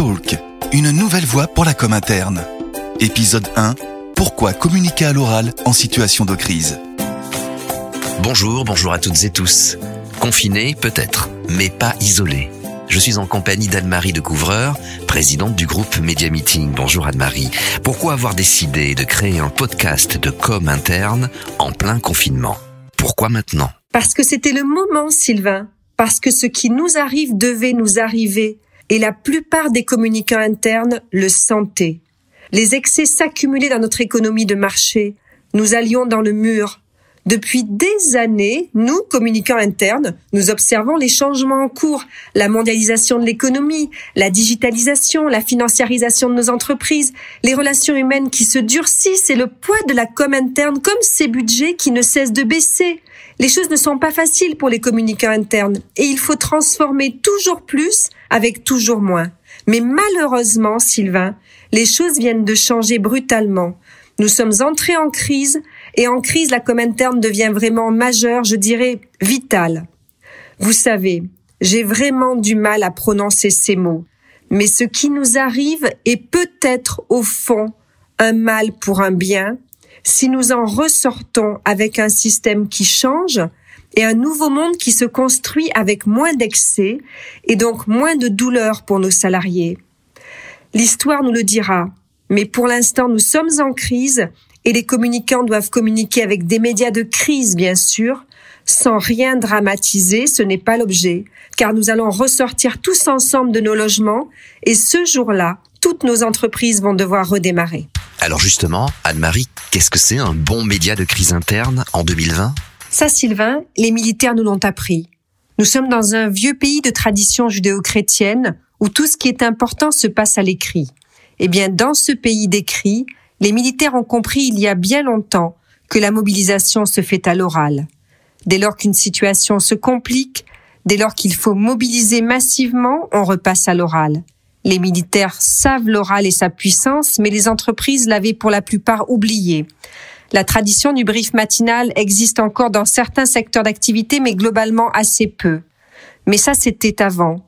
Talk, une nouvelle voie pour la com interne. Épisode 1. Pourquoi communiquer à l'oral en situation de crise Bonjour, bonjour à toutes et tous. Confiné, peut-être, mais pas isolé. Je suis en compagnie d'Anne-Marie de Couvreur, présidente du groupe Media Meeting. Bonjour Anne-Marie. Pourquoi avoir décidé de créer un podcast de com interne en plein confinement? Pourquoi maintenant? Parce que c'était le moment, Sylvain. Parce que ce qui nous arrive devait nous arriver. Et la plupart des communicants internes le sentaient. Les excès s'accumulaient dans notre économie de marché. Nous allions dans le mur. Depuis des années, nous, communicants internes, nous observons les changements en cours, la mondialisation de l'économie, la digitalisation, la financiarisation de nos entreprises, les relations humaines qui se durcissent et le poids de la com interne comme ces budgets qui ne cessent de baisser. Les choses ne sont pas faciles pour les communicants internes et il faut transformer toujours plus avec toujours moins. Mais malheureusement, Sylvain, les choses viennent de changer brutalement. Nous sommes entrés en crise et en crise, la com interne devient vraiment majeure, je dirais vitale. Vous savez, j'ai vraiment du mal à prononcer ces mots, mais ce qui nous arrive est peut-être au fond un mal pour un bien si nous en ressortons avec un système qui change et un nouveau monde qui se construit avec moins d'excès et donc moins de douleur pour nos salariés. L'histoire nous le dira. Mais pour l'instant, nous sommes en crise et les communicants doivent communiquer avec des médias de crise, bien sûr, sans rien dramatiser, ce n'est pas l'objet, car nous allons ressortir tous ensemble de nos logements et ce jour-là, toutes nos entreprises vont devoir redémarrer. Alors justement, Anne-Marie, qu'est-ce que c'est un bon média de crise interne en 2020 Ça, Sylvain, les militaires nous l'ont appris. Nous sommes dans un vieux pays de tradition judéo-chrétienne où tout ce qui est important se passe à l'écrit. Eh bien, dans ce pays d'écrit, les militaires ont compris il y a bien longtemps que la mobilisation se fait à l'oral. Dès lors qu'une situation se complique, dès lors qu'il faut mobiliser massivement, on repasse à l'oral. Les militaires savent l'oral et sa puissance, mais les entreprises l'avaient pour la plupart oublié. La tradition du brief matinal existe encore dans certains secteurs d'activité, mais globalement assez peu. Mais ça, c'était avant.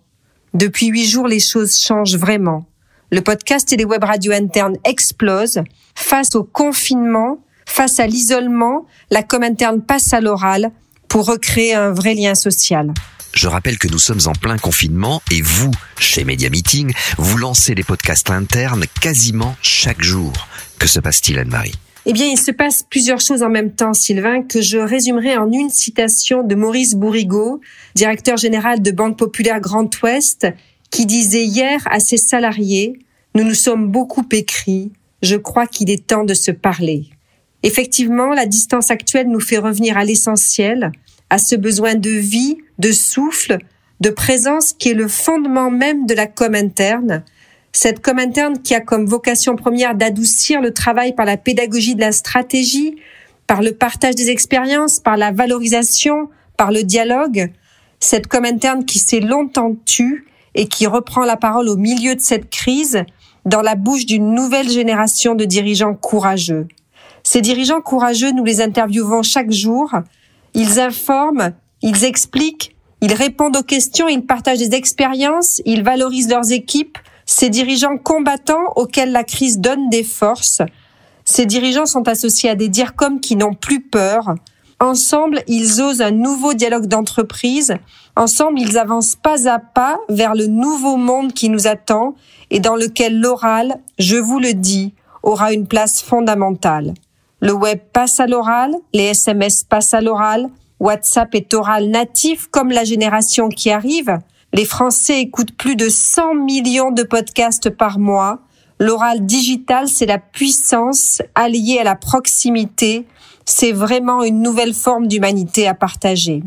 Depuis huit jours, les choses changent vraiment. Le podcast et les web radios internes explosent. Face au confinement, face à l'isolement, la com interne passe à l'oral pour recréer un vrai lien social. Je rappelle que nous sommes en plein confinement et vous, chez Media Meeting, vous lancez des podcasts internes quasiment chaque jour. Que se passe-t-il, Anne-Marie? Eh bien, il se passe plusieurs choses en même temps, Sylvain, que je résumerai en une citation de Maurice Bourrigaud, directeur général de Banque Populaire Grand Ouest, qui disait hier à ses salariés, nous nous sommes beaucoup écrits, je crois qu'il est temps de se parler. Effectivement, la distance actuelle nous fait revenir à l'essentiel, à ce besoin de vie, de souffle, de présence qui est le fondement même de la com interne, cette com interne qui a comme vocation première d'adoucir le travail par la pédagogie de la stratégie, par le partage des expériences, par la valorisation, par le dialogue, cette com interne qui s'est longtemps tue et qui reprend la parole au milieu de cette crise dans la bouche d'une nouvelle génération de dirigeants courageux. Ces dirigeants courageux, nous les interviewons chaque jour. Ils informent, ils expliquent, ils répondent aux questions, ils partagent des expériences, ils valorisent leurs équipes. Ces dirigeants combattants auxquels la crise donne des forces. Ces dirigeants sont associés à des DIRCOM qui n'ont plus peur, Ensemble, ils osent un nouveau dialogue d'entreprise. Ensemble, ils avancent pas à pas vers le nouveau monde qui nous attend et dans lequel l'oral, je vous le dis, aura une place fondamentale. Le web passe à l'oral, les SMS passent à l'oral, WhatsApp est oral natif comme la génération qui arrive. Les Français écoutent plus de 100 millions de podcasts par mois. L'oral digital, c'est la puissance alliée à la proximité, c'est vraiment une nouvelle forme d'humanité à partager.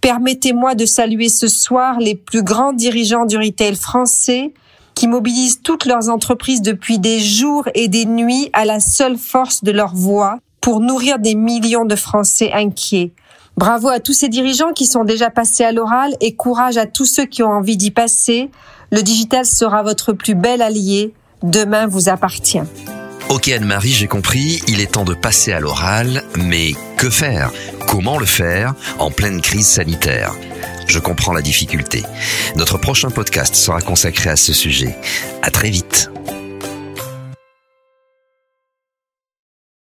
Permettez-moi de saluer ce soir les plus grands dirigeants du retail français qui mobilisent toutes leurs entreprises depuis des jours et des nuits à la seule force de leur voix pour nourrir des millions de Français inquiets. Bravo à tous ces dirigeants qui sont déjà passés à l'oral et courage à tous ceux qui ont envie d'y passer. Le digital sera votre plus bel allié. Demain vous appartient. Ok Anne-Marie, j'ai compris, il est temps de passer à l'oral, mais que faire? Comment le faire en pleine crise sanitaire? Je comprends la difficulté. Notre prochain podcast sera consacré à ce sujet. À très vite.